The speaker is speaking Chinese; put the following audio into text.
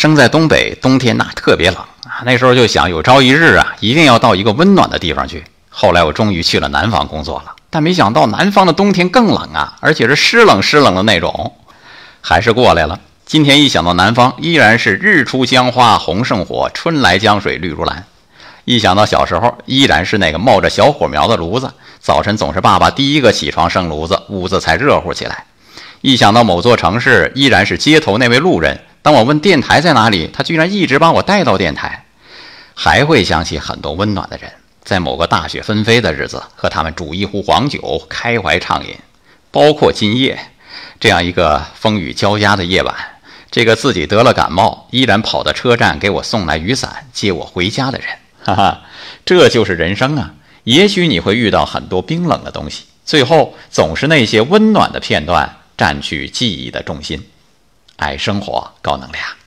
生在东北，冬天那特别冷啊。那时候就想，有朝一日啊，一定要到一个温暖的地方去。后来我终于去了南方工作了，但没想到南方的冬天更冷啊，而且是湿冷湿冷的那种。还是过来了。今天一想到南方，依然是日出江花红胜火，春来江水绿如蓝。一想到小时候，依然是那个冒着小火苗的炉子，早晨总是爸爸第一个起床生炉子，屋子才热乎起来。一想到某座城市，依然是街头那位路人。当我问电台在哪里，他居然一直把我带到电台。还会想起很多温暖的人，在某个大雪纷飞的日子，和他们煮一壶黄酒，开怀畅饮。包括今夜这样一个风雨交加的夜晚，这个自己得了感冒，依然跑到车站给我送来雨伞，接我回家的人。哈哈，这就是人生啊！也许你会遇到很多冰冷的东西，最后总是那些温暖的片段占据记忆的重心。爱生活，高能量。